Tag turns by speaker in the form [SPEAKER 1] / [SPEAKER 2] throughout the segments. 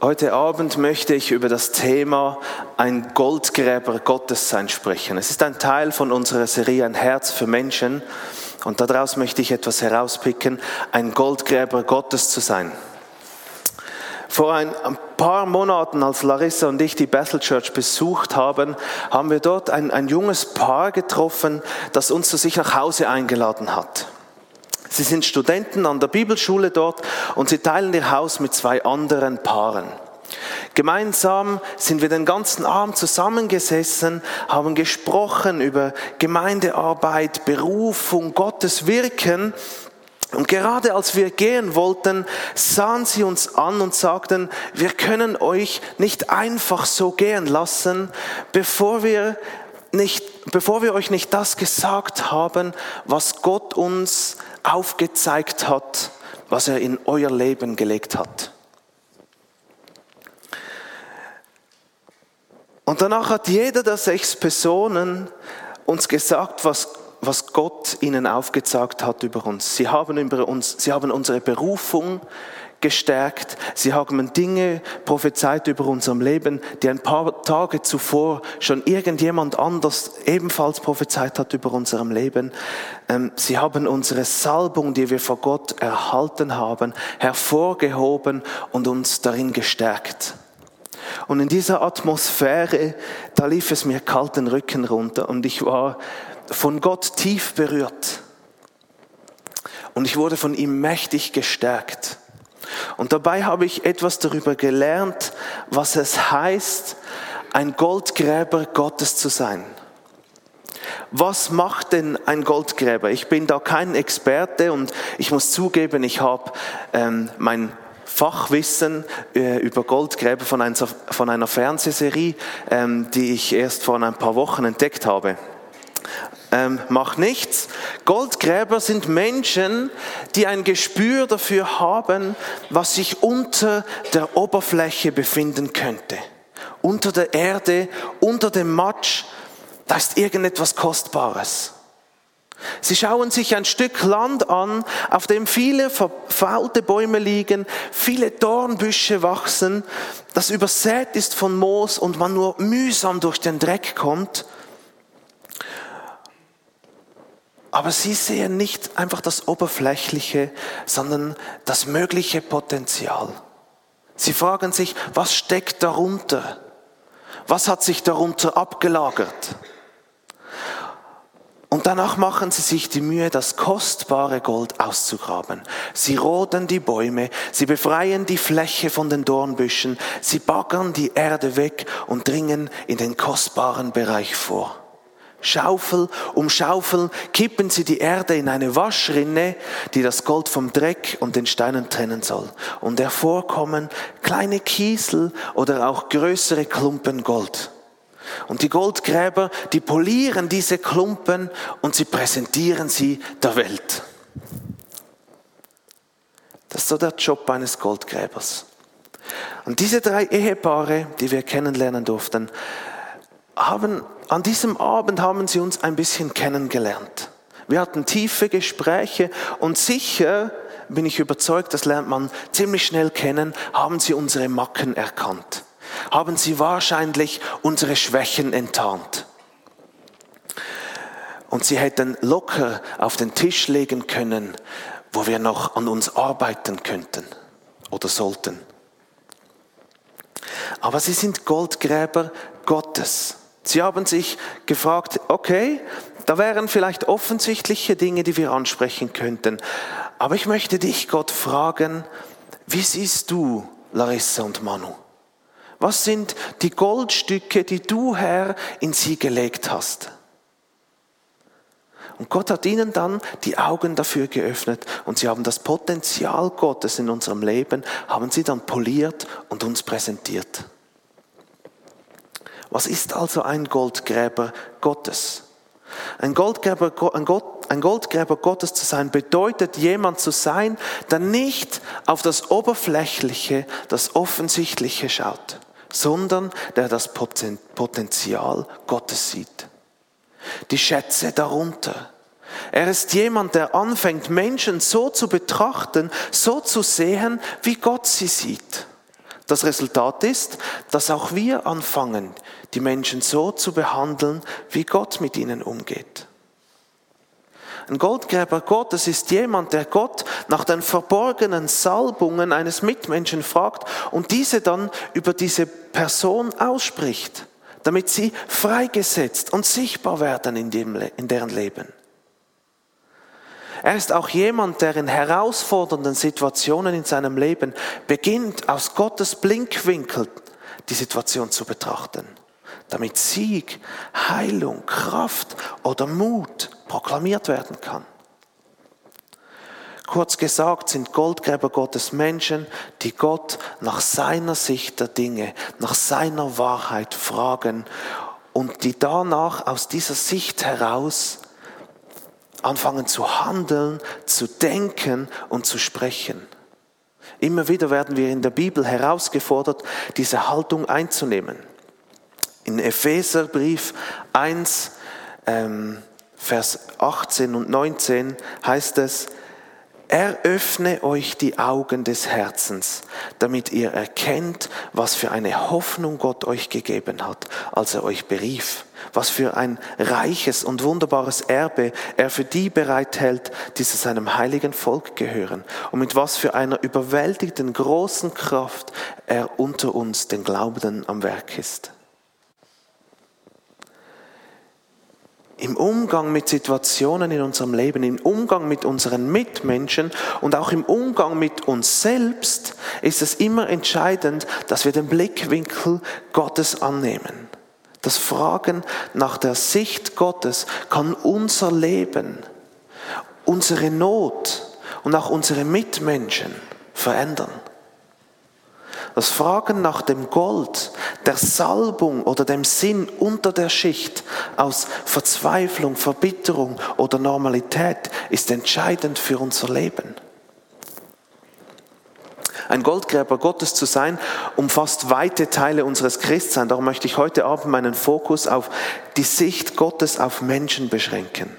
[SPEAKER 1] Heute Abend möchte ich über das Thema ein Goldgräber Gottes sein sprechen. Es ist ein Teil von unserer Serie Ein Herz für Menschen und daraus möchte ich etwas herauspicken, ein Goldgräber Gottes zu sein. Vor ein paar Monaten, als Larissa und ich die Bethel Church besucht haben, haben wir dort ein, ein junges Paar getroffen, das uns zu sich nach Hause eingeladen hat. Sie sind Studenten an der Bibelschule dort und sie teilen ihr Haus mit zwei anderen Paaren. Gemeinsam sind wir den ganzen Abend zusammengesessen, haben gesprochen über Gemeindearbeit, Berufung, Gottes Wirken. Und gerade als wir gehen wollten, sahen sie uns an und sagten, wir können euch nicht einfach so gehen lassen, bevor wir nicht, bevor wir euch nicht das gesagt haben, was Gott uns aufgezeigt hat, was er in euer Leben gelegt hat. Und danach hat jeder der sechs Personen uns gesagt, was, was Gott ihnen aufgezeigt hat über uns. Sie haben, über uns. sie haben unsere Berufung gestärkt. Sie haben Dinge prophezeit über unserem Leben, die ein paar Tage zuvor schon irgendjemand anders ebenfalls prophezeit hat über unserem Leben. Ähm, sie haben unsere Salbung, die wir vor Gott erhalten haben, hervorgehoben und uns darin gestärkt. Und in dieser Atmosphäre, da lief es mir kalten Rücken runter und ich war von Gott tief berührt. Und ich wurde von ihm mächtig gestärkt. Und dabei habe ich etwas darüber gelernt, was es heißt, ein Goldgräber Gottes zu sein. Was macht denn ein Goldgräber? Ich bin da kein Experte und ich muss zugeben, ich habe ähm, mein Fachwissen äh, über Goldgräber von einer, von einer Fernsehserie, ähm, die ich erst vor ein paar Wochen entdeckt habe ähm, mach nichts. Goldgräber sind Menschen, die ein Gespür dafür haben, was sich unter der Oberfläche befinden könnte. Unter der Erde, unter dem Matsch, da ist irgendetwas Kostbares. Sie schauen sich ein Stück Land an, auf dem viele verfaulte Bäume liegen, viele Dornbüsche wachsen, das übersät ist von Moos und man nur mühsam durch den Dreck kommt. Aber sie sehen nicht einfach das Oberflächliche, sondern das mögliche Potenzial. Sie fragen sich, was steckt darunter? Was hat sich darunter abgelagert? Und danach machen sie sich die Mühe, das kostbare Gold auszugraben. Sie roden die Bäume, sie befreien die Fläche von den Dornbüschen, sie baggern die Erde weg und dringen in den kostbaren Bereich vor. Schaufel um Schaufel kippen sie die Erde in eine Waschrinne, die das Gold vom Dreck und den Steinen trennen soll. Und hervorkommen kleine Kiesel oder auch größere Klumpen Gold. Und die Goldgräber, die polieren diese Klumpen und sie präsentieren sie der Welt. Das ist so der Job eines Goldgräbers. Und diese drei Ehepaare, die wir kennenlernen durften, haben an diesem Abend haben sie uns ein bisschen kennengelernt. Wir hatten tiefe Gespräche und sicher bin ich überzeugt, das lernt man ziemlich schnell kennen, haben sie unsere Macken erkannt. Haben sie wahrscheinlich unsere Schwächen enttarnt. Und sie hätten locker auf den Tisch legen können, wo wir noch an uns arbeiten könnten oder sollten. Aber sie sind Goldgräber Gottes. Sie haben sich gefragt, okay, da wären vielleicht offensichtliche Dinge, die wir ansprechen könnten. Aber ich möchte dich, Gott, fragen, wie siehst du Larissa und Manu? Was sind die Goldstücke, die du, Herr, in sie gelegt hast? Und Gott hat ihnen dann die Augen dafür geöffnet und sie haben das Potenzial Gottes in unserem Leben, haben sie dann poliert und uns präsentiert. Was ist also ein Goldgräber Gottes? Ein Goldgräber, ein, Gott, ein Goldgräber Gottes zu sein bedeutet jemand zu sein, der nicht auf das Oberflächliche, das Offensichtliche schaut, sondern der das Potenzial Gottes sieht. Die Schätze darunter. Er ist jemand, der anfängt, Menschen so zu betrachten, so zu sehen, wie Gott sie sieht. Das Resultat ist, dass auch wir anfangen, die Menschen so zu behandeln, wie Gott mit ihnen umgeht. Ein Goldgräber Gottes ist jemand, der Gott nach den verborgenen Salbungen eines Mitmenschen fragt und diese dann über diese Person ausspricht, damit sie freigesetzt und sichtbar werden in, dem, in deren Leben. Er ist auch jemand, der in herausfordernden Situationen in seinem Leben beginnt, aus Gottes Blinkwinkel die Situation zu betrachten, damit Sieg, Heilung, Kraft oder Mut proklamiert werden kann. Kurz gesagt sind Goldgräber Gottes Menschen, die Gott nach seiner Sicht der Dinge, nach seiner Wahrheit fragen und die danach aus dieser Sicht heraus anfangen zu handeln, zu denken und zu sprechen. Immer wieder werden wir in der Bibel herausgefordert, diese Haltung einzunehmen. In Epheserbrief 1, ähm, Vers 18 und 19 heißt es, Eröffne euch die Augen des Herzens, damit ihr erkennt, was für eine Hoffnung Gott euch gegeben hat, als er euch berief, was für ein reiches und wunderbares Erbe er für die bereithält, die zu seinem heiligen Volk gehören, und mit was für einer überwältigenden großen Kraft er unter uns, den Glaubenden, am Werk ist. Im Umgang mit Situationen in unserem Leben, im Umgang mit unseren Mitmenschen und auch im Umgang mit uns selbst ist es immer entscheidend, dass wir den Blickwinkel Gottes annehmen. Das Fragen nach der Sicht Gottes kann unser Leben, unsere Not und auch unsere Mitmenschen verändern. Das Fragen nach dem Gold, der Salbung oder dem Sinn unter der Schicht aus Verzweiflung, Verbitterung oder Normalität ist entscheidend für unser Leben. Ein Goldgräber Gottes zu sein, umfasst weite Teile unseres Christseins. Darum möchte ich heute Abend meinen Fokus auf die Sicht Gottes auf Menschen beschränken.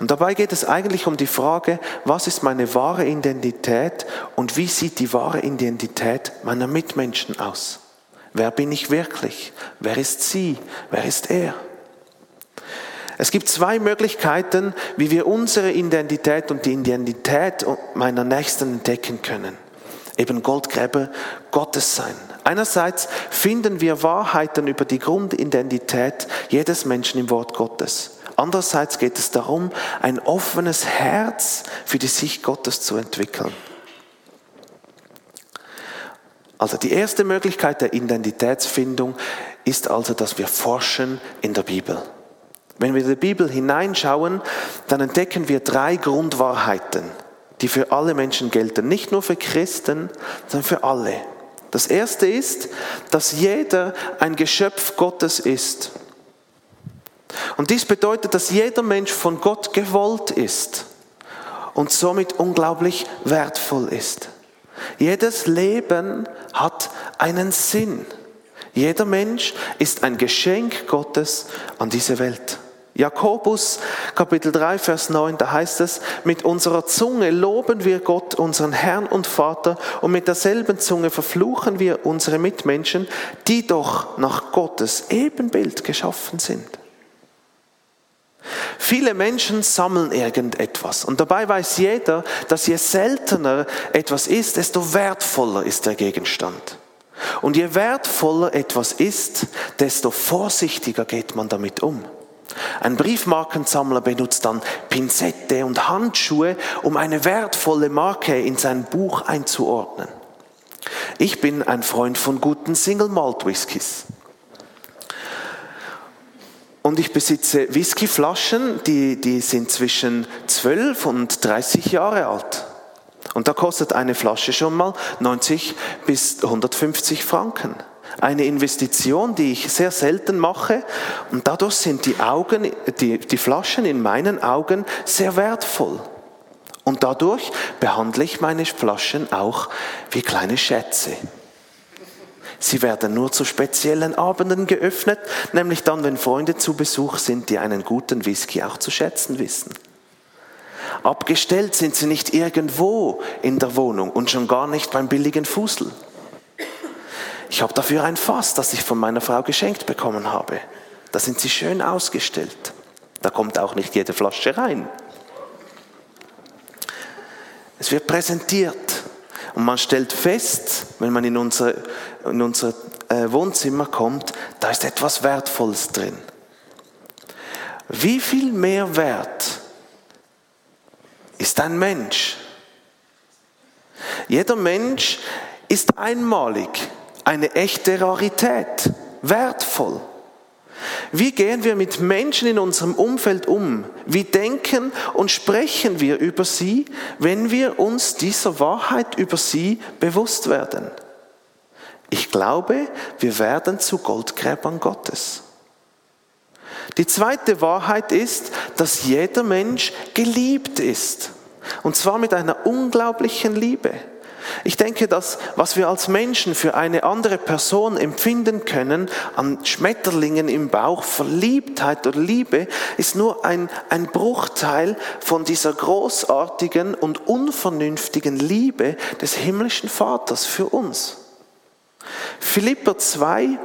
[SPEAKER 1] Und dabei geht es eigentlich um die Frage, was ist meine wahre Identität und wie sieht die wahre Identität meiner Mitmenschen aus? Wer bin ich wirklich? Wer ist sie? Wer ist er? Es gibt zwei Möglichkeiten, wie wir unsere Identität und die Identität meiner Nächsten entdecken können. Eben Goldgräber Gottes sein. Einerseits finden wir Wahrheiten über die Grundidentität jedes Menschen im Wort Gottes. Andererseits geht es darum, ein offenes Herz für die Sicht Gottes zu entwickeln. Also die erste Möglichkeit der Identitätsfindung ist also, dass wir forschen in der Bibel. Wenn wir in die Bibel hineinschauen, dann entdecken wir drei Grundwahrheiten, die für alle Menschen gelten. Nicht nur für Christen, sondern für alle. Das erste ist, dass jeder ein Geschöpf Gottes ist. Und dies bedeutet, dass jeder Mensch von Gott gewollt ist und somit unglaublich wertvoll ist. Jedes Leben hat einen Sinn. Jeder Mensch ist ein Geschenk Gottes an diese Welt. Jakobus Kapitel 3, Vers 9, da heißt es, mit unserer Zunge loben wir Gott, unseren Herrn und Vater, und mit derselben Zunge verfluchen wir unsere Mitmenschen, die doch nach Gottes Ebenbild geschaffen sind. Viele Menschen sammeln irgendetwas und dabei weiß jeder, dass je seltener etwas ist, desto wertvoller ist der Gegenstand. Und je wertvoller etwas ist, desto vorsichtiger geht man damit um. Ein Briefmarkensammler benutzt dann Pinzette und Handschuhe, um eine wertvolle Marke in sein Buch einzuordnen. Ich bin ein Freund von guten Single Malt Whiskys. Und ich besitze Whiskyflaschen, die, die sind zwischen 12 und 30 Jahre alt. Und da kostet eine Flasche schon mal 90 bis 150 Franken. Eine Investition, die ich sehr selten mache. Und dadurch sind die Augen, die, die Flaschen in meinen Augen sehr wertvoll. Und dadurch behandle ich meine Flaschen auch wie kleine Schätze. Sie werden nur zu speziellen Abenden geöffnet, nämlich dann, wenn Freunde zu Besuch sind, die einen guten Whisky auch zu schätzen wissen. Abgestellt sind sie nicht irgendwo in der Wohnung und schon gar nicht beim billigen Fusel. Ich habe dafür ein Fass, das ich von meiner Frau geschenkt bekommen habe. Da sind sie schön ausgestellt. Da kommt auch nicht jede Flasche rein. Es wird präsentiert und man stellt fest, wenn man in unser, in unser äh, Wohnzimmer kommt, da ist etwas Wertvolles drin. Wie viel mehr wert ist ein Mensch? Jeder Mensch ist einmalig, eine echte Rarität, wertvoll. Wie gehen wir mit Menschen in unserem Umfeld um? Wie denken und sprechen wir über sie, wenn wir uns dieser Wahrheit über sie bewusst werden? Ich glaube, wir werden zu Goldgräbern Gottes. Die zweite Wahrheit ist, dass jeder Mensch geliebt ist. Und zwar mit einer unglaublichen Liebe. Ich denke, dass was wir als Menschen für eine andere Person empfinden können, an Schmetterlingen im Bauch, Verliebtheit oder Liebe, ist nur ein, ein Bruchteil von dieser großartigen und unvernünftigen Liebe des himmlischen Vaters für uns. Philipper 2,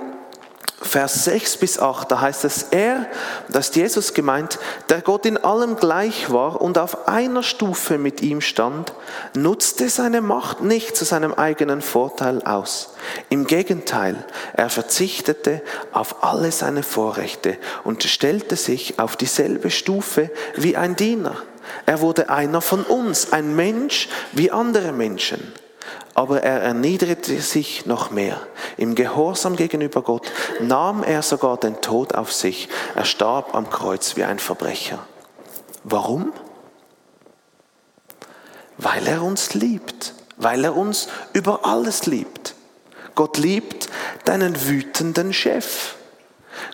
[SPEAKER 1] Vers 6 bis 8, da heißt es, er, das ist Jesus gemeint, der Gott in allem gleich war und auf einer Stufe mit ihm stand, nutzte seine Macht nicht zu seinem eigenen Vorteil aus. Im Gegenteil, er verzichtete auf alle seine Vorrechte und stellte sich auf dieselbe Stufe wie ein Diener. Er wurde einer von uns, ein Mensch wie andere Menschen aber er erniedrigte sich noch mehr. Im Gehorsam gegenüber Gott nahm er sogar den Tod auf sich. Er starb am Kreuz wie ein Verbrecher. Warum? Weil er uns liebt, weil er uns über alles liebt. Gott liebt deinen wütenden Chef.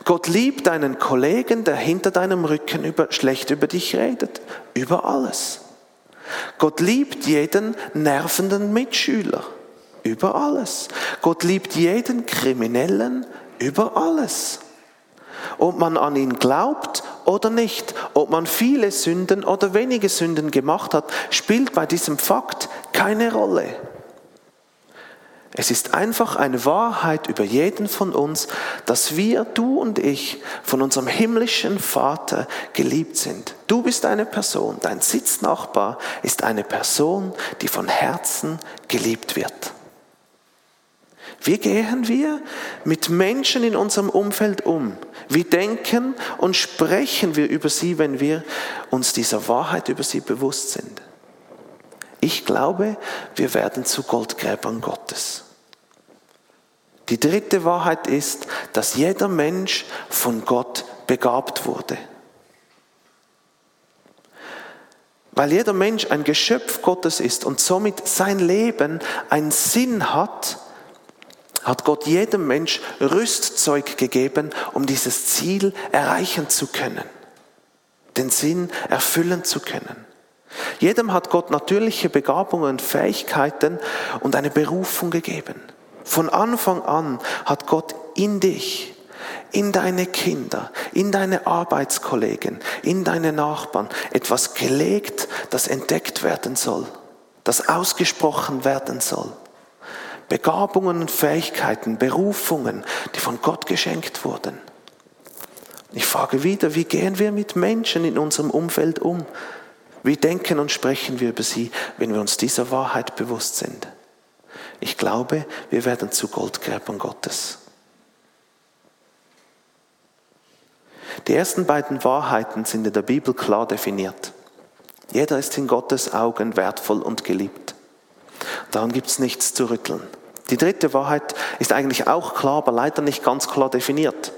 [SPEAKER 1] Gott liebt deinen Kollegen, der hinter deinem Rücken über, schlecht über dich redet. Über alles. Gott liebt jeden nervenden Mitschüler über alles. Gott liebt jeden Kriminellen über alles. Ob man an ihn glaubt oder nicht, ob man viele Sünden oder wenige Sünden gemacht hat, spielt bei diesem Fakt keine Rolle. Es ist einfach eine Wahrheit über jeden von uns, dass wir, du und ich, von unserem himmlischen Vater geliebt sind. Du bist eine Person, dein Sitznachbar ist eine Person, die von Herzen geliebt wird. Wie gehen wir mit Menschen in unserem Umfeld um? Wie denken und sprechen wir über sie, wenn wir uns dieser Wahrheit über sie bewusst sind? Ich glaube, wir werden zu Goldgräbern Gottes. Die dritte Wahrheit ist, dass jeder Mensch von Gott begabt wurde. Weil jeder Mensch ein Geschöpf Gottes ist und somit sein Leben einen Sinn hat, hat Gott jedem Mensch Rüstzeug gegeben, um dieses Ziel erreichen zu können, den Sinn erfüllen zu können. Jedem hat Gott natürliche Begabungen, Fähigkeiten und eine Berufung gegeben. Von Anfang an hat Gott in dich, in deine Kinder, in deine Arbeitskollegen, in deine Nachbarn etwas gelegt, das entdeckt werden soll, das ausgesprochen werden soll. Begabungen und Fähigkeiten, Berufungen, die von Gott geschenkt wurden. Ich frage wieder, wie gehen wir mit Menschen in unserem Umfeld um? Wie denken und sprechen wir über sie, wenn wir uns dieser Wahrheit bewusst sind? Ich glaube, wir werden zu Goldgräbern Gottes. Die ersten beiden Wahrheiten sind in der Bibel klar definiert. Jeder ist in Gottes Augen wertvoll und geliebt. Daran gibt es nichts zu rütteln. Die dritte Wahrheit ist eigentlich auch klar, aber leider nicht ganz klar definiert.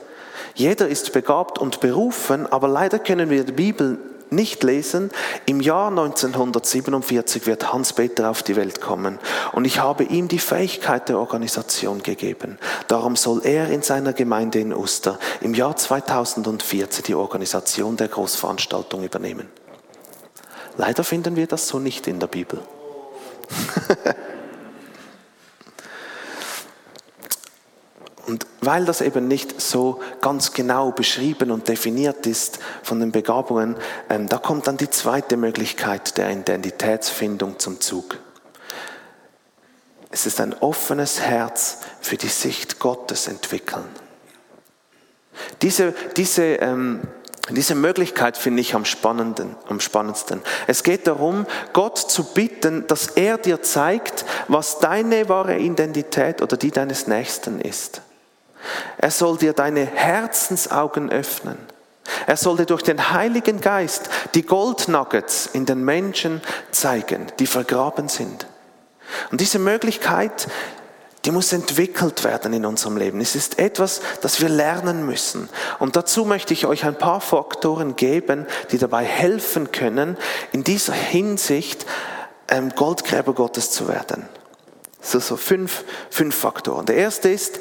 [SPEAKER 1] Jeder ist begabt und berufen, aber leider können wir die Bibel nicht lesen. Im Jahr 1947 wird Hans-Peter auf die Welt kommen und ich habe ihm die Fähigkeit der Organisation gegeben. Darum soll er in seiner Gemeinde in Uster im Jahr 2014 die Organisation der Großveranstaltung übernehmen. Leider finden wir das so nicht in der Bibel. Und weil das eben nicht so ganz genau beschrieben und definiert ist von den Begabungen, ähm, da kommt dann die zweite Möglichkeit der Identitätsfindung zum Zug. Es ist ein offenes Herz für die Sicht Gottes entwickeln. Diese, diese, ähm, diese Möglichkeit finde ich am, spannenden, am spannendsten. Es geht darum, Gott zu bitten, dass er dir zeigt, was deine wahre Identität oder die deines Nächsten ist. Er soll dir deine Herzensaugen öffnen. Er soll dir durch den Heiligen Geist die Goldnuggets in den Menschen zeigen, die vergraben sind. Und diese Möglichkeit, die muss entwickelt werden in unserem Leben. Es ist etwas, das wir lernen müssen. Und dazu möchte ich euch ein paar Faktoren geben, die dabei helfen können, in dieser Hinsicht ähm, Goldgräber Gottes zu werden. So, so fünf, fünf Faktoren. Der erste ist,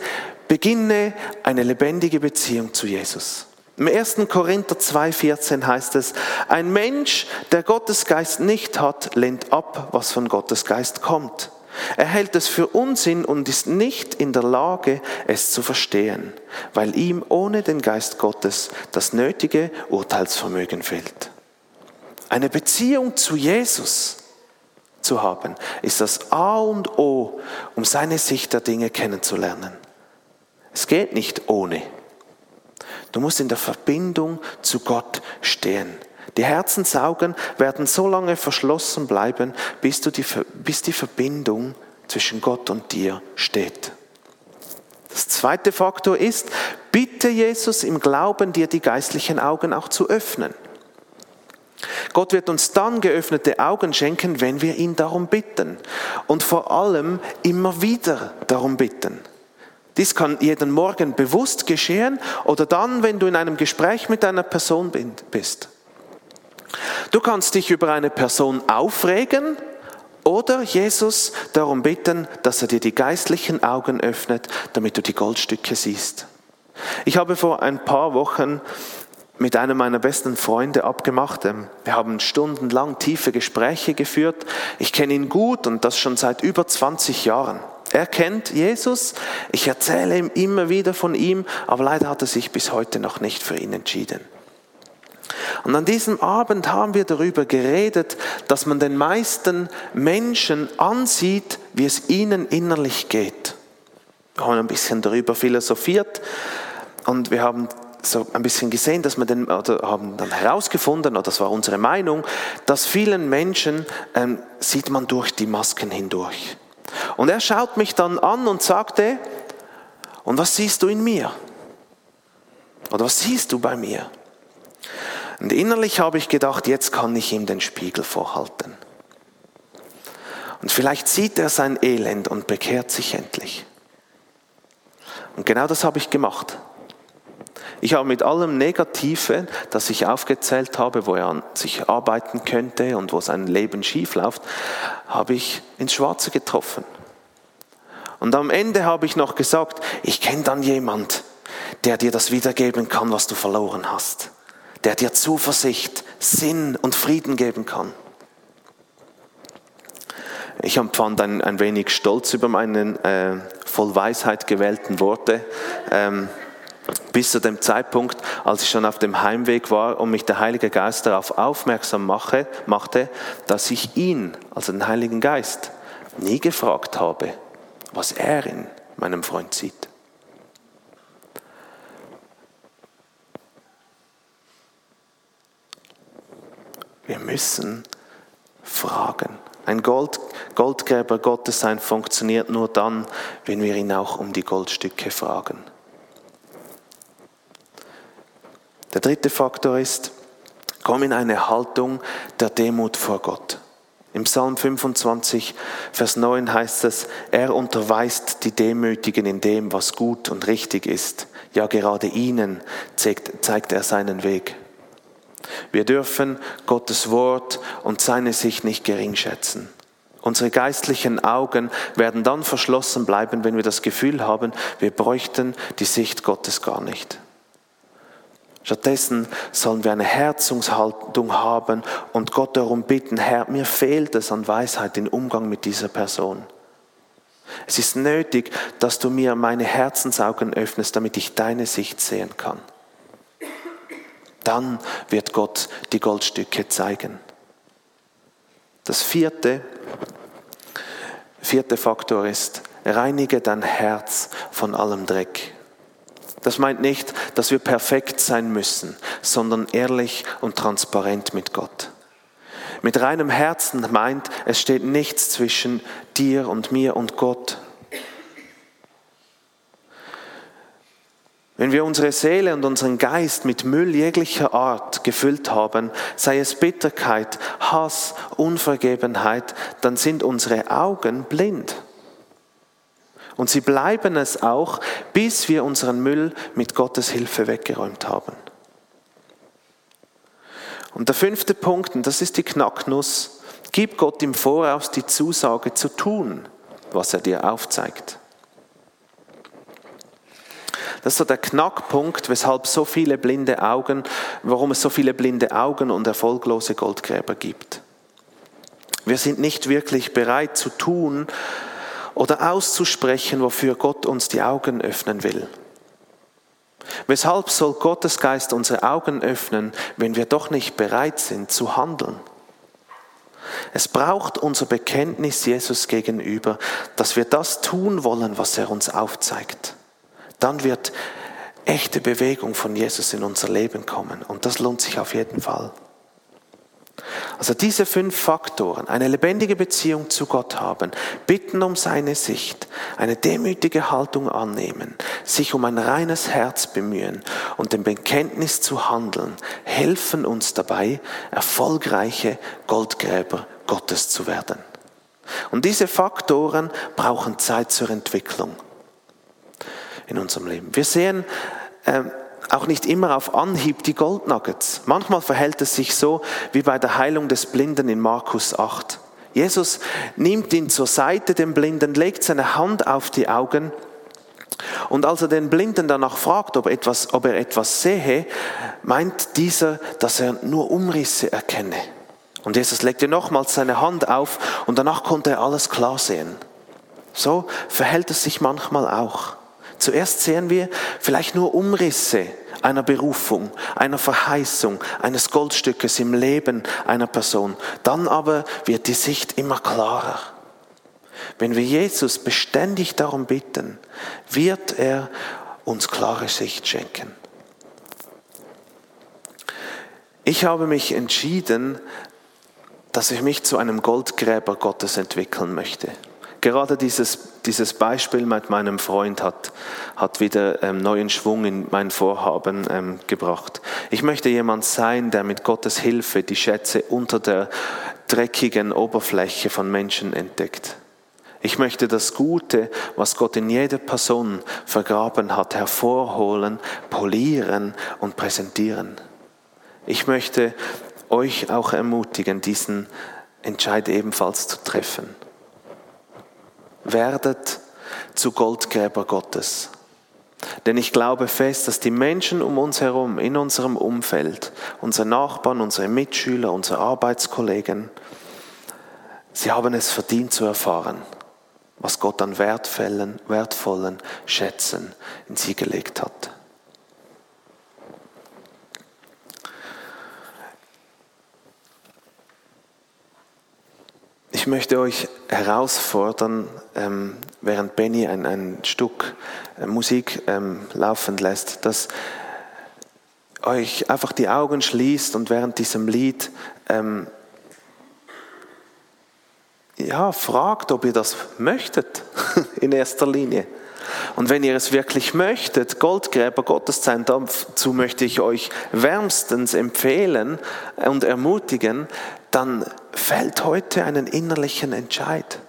[SPEAKER 1] beginne eine lebendige Beziehung zu Jesus. Im 1. Korinther 2,14 heißt es, ein Mensch, der Gottes Geist nicht hat, lehnt ab, was von Gottes Geist kommt. Er hält es für Unsinn und ist nicht in der Lage, es zu verstehen, weil ihm ohne den Geist Gottes das nötige Urteilsvermögen fehlt. Eine Beziehung zu Jesus zu haben, ist das A und O, um seine Sicht der Dinge kennenzulernen. Es geht nicht ohne. Du musst in der Verbindung zu Gott stehen. Die Herzensaugen werden so lange verschlossen bleiben, bis, du die, bis die Verbindung zwischen Gott und dir steht. Das zweite Faktor ist, bitte Jesus im Glauben, dir die geistlichen Augen auch zu öffnen. Gott wird uns dann geöffnete Augen schenken, wenn wir ihn darum bitten und vor allem immer wieder darum bitten. Dies kann jeden Morgen bewusst geschehen oder dann, wenn du in einem Gespräch mit einer Person bist. Du kannst dich über eine Person aufregen oder Jesus darum bitten, dass er dir die geistlichen Augen öffnet, damit du die Goldstücke siehst. Ich habe vor ein paar Wochen mit einem meiner besten Freunde abgemacht. Ähm, wir haben stundenlang tiefe Gespräche geführt. Ich kenne ihn gut und das schon seit über 20 Jahren. Er kennt Jesus, ich erzähle ihm immer wieder von ihm, aber leider hat er sich bis heute noch nicht für ihn entschieden. Und an diesem Abend haben wir darüber geredet, dass man den meisten Menschen ansieht, wie es ihnen innerlich geht. Wir haben ein bisschen darüber philosophiert und wir haben so ein bisschen gesehen, dass wir den, oder haben dann herausgefunden, oder das war unsere Meinung, dass vielen Menschen ähm, sieht man durch die Masken hindurch. Und er schaut mich dann an und sagte, und was siehst du in mir? Oder was siehst du bei mir? Und innerlich habe ich gedacht, jetzt kann ich ihm den Spiegel vorhalten. Und vielleicht sieht er sein Elend und bekehrt sich endlich. Und genau das habe ich gemacht. Ich habe mit allem Negative, das ich aufgezählt habe, wo er an sich arbeiten könnte und wo sein Leben schief läuft, habe ich ins Schwarze getroffen. Und am Ende habe ich noch gesagt, ich kenne dann jemand, der dir das wiedergeben kann, was du verloren hast. Der dir Zuversicht, Sinn und Frieden geben kann. Ich empfand ein, ein wenig Stolz über meine äh, voll Weisheit gewählten Worte. Ähm, bis zu dem Zeitpunkt, als ich schon auf dem Heimweg war und mich der Heilige Geist darauf aufmerksam mache, machte, dass ich ihn, also den Heiligen Geist, nie gefragt habe, was er in meinem Freund sieht. Wir müssen fragen. Ein Gold, Goldgräber Gottes sein funktioniert nur dann, wenn wir ihn auch um die Goldstücke fragen. Der dritte Faktor ist, komm in eine Haltung der Demut vor Gott. Im Psalm 25, Vers 9 heißt es, er unterweist die Demütigen in dem, was gut und richtig ist. Ja, gerade ihnen zeigt, zeigt er seinen Weg. Wir dürfen Gottes Wort und seine Sicht nicht gering schätzen. Unsere geistlichen Augen werden dann verschlossen bleiben, wenn wir das Gefühl haben, wir bräuchten die Sicht Gottes gar nicht. Stattdessen sollen wir eine Herzungshaltung haben und Gott darum bitten, Herr, mir fehlt es an Weisheit im Umgang mit dieser Person. Es ist nötig, dass du mir meine Herzensaugen öffnest, damit ich deine Sicht sehen kann. Dann wird Gott die Goldstücke zeigen. Das vierte, Vierte Faktor ist, reinige dein Herz von allem Dreck. Das meint nicht, dass wir perfekt sein müssen, sondern ehrlich und transparent mit Gott. Mit reinem Herzen meint, es steht nichts zwischen dir und mir und Gott. Wenn wir unsere Seele und unseren Geist mit Müll jeglicher Art gefüllt haben, sei es Bitterkeit, Hass, Unvergebenheit, dann sind unsere Augen blind. Und sie bleiben es auch, bis wir unseren Müll mit Gottes Hilfe weggeräumt haben. Und der fünfte Punkt, und das ist die Knacknuss, gib Gott im Voraus die Zusage zu tun, was er dir aufzeigt. Das ist so der Knackpunkt, weshalb so viele blinde Augen, warum es so viele blinde Augen und erfolglose Goldgräber gibt. Wir sind nicht wirklich bereit zu tun, oder auszusprechen, wofür Gott uns die Augen öffnen will. Weshalb soll Gottes Geist unsere Augen öffnen, wenn wir doch nicht bereit sind zu handeln? Es braucht unser Bekenntnis Jesus gegenüber, dass wir das tun wollen, was er uns aufzeigt. Dann wird echte Bewegung von Jesus in unser Leben kommen und das lohnt sich auf jeden Fall. Also diese fünf Faktoren, eine lebendige Beziehung zu Gott haben, bitten um seine Sicht, eine demütige Haltung annehmen, sich um ein reines Herz bemühen und dem Bekenntnis zu handeln, helfen uns dabei, erfolgreiche Goldgräber Gottes zu werden. Und diese Faktoren brauchen Zeit zur Entwicklung in unserem Leben. Wir sehen, ähm, auch nicht immer auf Anhieb die Goldnuggets. Manchmal verhält es sich so wie bei der Heilung des Blinden in Markus 8. Jesus nimmt ihn zur Seite, den Blinden, legt seine Hand auf die Augen und als er den Blinden danach fragt, ob, etwas, ob er etwas sehe, meint dieser, dass er nur Umrisse erkenne. Und Jesus legte nochmals seine Hand auf und danach konnte er alles klar sehen. So verhält es sich manchmal auch. Zuerst sehen wir vielleicht nur Umrisse einer Berufung, einer Verheißung, eines Goldstückes im Leben einer Person. Dann aber wird die Sicht immer klarer. Wenn wir Jesus beständig darum bitten, wird er uns klare Sicht schenken. Ich habe mich entschieden, dass ich mich zu einem Goldgräber Gottes entwickeln möchte. Gerade dieses, dieses Beispiel mit meinem Freund hat, hat wieder ähm, neuen Schwung in mein Vorhaben ähm, gebracht. Ich möchte jemand sein, der mit Gottes Hilfe die Schätze unter der dreckigen Oberfläche von Menschen entdeckt. Ich möchte das Gute, was Gott in jeder Person vergraben hat, hervorholen, polieren und präsentieren. Ich möchte euch auch ermutigen, diesen Entscheid ebenfalls zu treffen werdet zu Goldgräber Gottes. Denn ich glaube fest, dass die Menschen um uns herum, in unserem Umfeld, unsere Nachbarn, unsere Mitschüler, unsere Arbeitskollegen, sie haben es verdient zu erfahren, was Gott an wertvollen, wertvollen Schätzen in sie gelegt hat. Ich möchte euch herausfordern, ähm, während Benny ein, ein Stück äh, Musik ähm, laufen lässt, dass euch einfach die Augen schließt und während diesem Lied ähm, ja, fragt, ob ihr das möchtet in erster Linie. Und wenn ihr es wirklich möchtet, Goldgräber Gottes sein, dazu möchte ich euch wärmstens empfehlen und ermutigen, dann fällt heute einen innerlichen Entscheid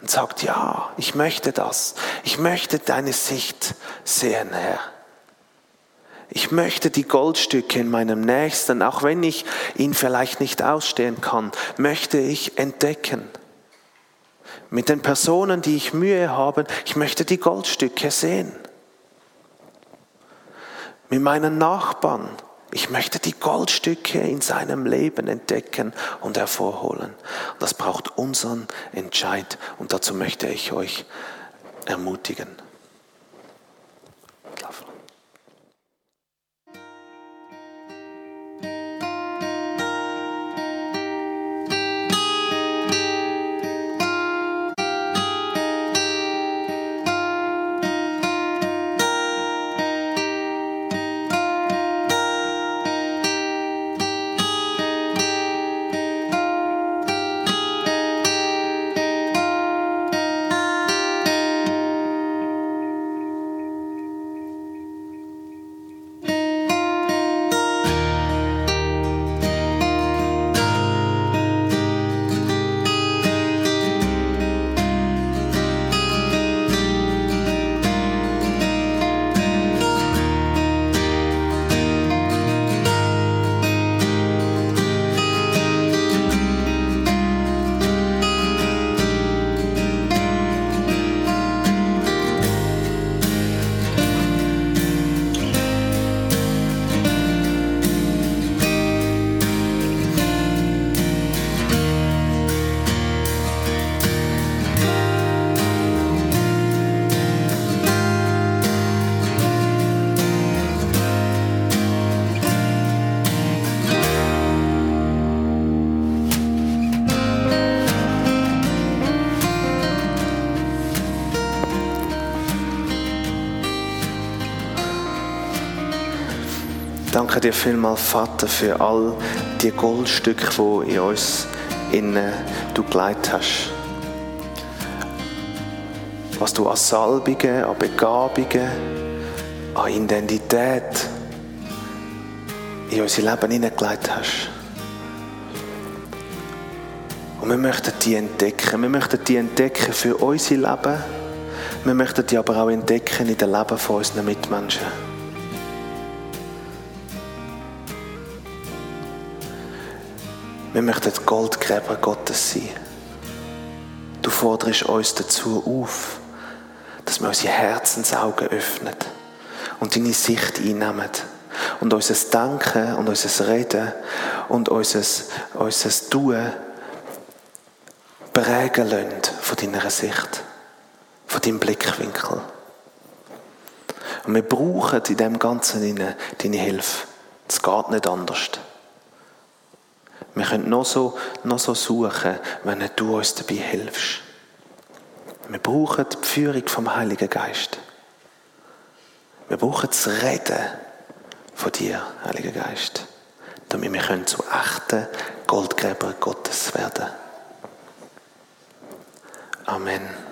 [SPEAKER 1] und sagt, ja, ich möchte das. Ich möchte deine Sicht sehen, Herr. Ich möchte die Goldstücke in meinem Nächsten, auch wenn ich ihn vielleicht nicht ausstehen kann, möchte ich entdecken. Mit den Personen, die ich Mühe habe, ich möchte die Goldstücke sehen. Mit meinen Nachbarn, ich möchte die Goldstücke in seinem Leben entdecken und hervorholen. Das braucht unseren Entscheid und dazu möchte ich euch ermutigen. Danke dir vielmals, Vater, für all die Goldstücke, die in uns innen du geleitet hast. Was du an Salbungen, an Begabungen, an Identität in unser Leben hineingelegt hast. Und wir möchten die entdecken. Wir möchten die entdecken für unser Leben. Wir möchten die aber auch entdecken in dem Leben von unseren Mitmenschen. Wir möchten Goldgräber Gottes sein. Du forderst uns dazu auf, dass wir unsere Herzensaugen öffnen und deine Sicht einnehmen und unser Denken und unser Reden und unser, unser Tun prägen lassen von deiner Sicht, von deinem Blickwinkel. Und wir brauchen in dem Ganzen deine Hilfe. Es geht nicht anders. Wir können noch so, noch so suchen, wenn du uns dabei hilfst. Wir brauchen die Führung vom Heiligen Geist. Wir brauchen das Reden von dir, Heiliger Geist, damit wir können zu echten Goldgräber Gottes werden. Amen.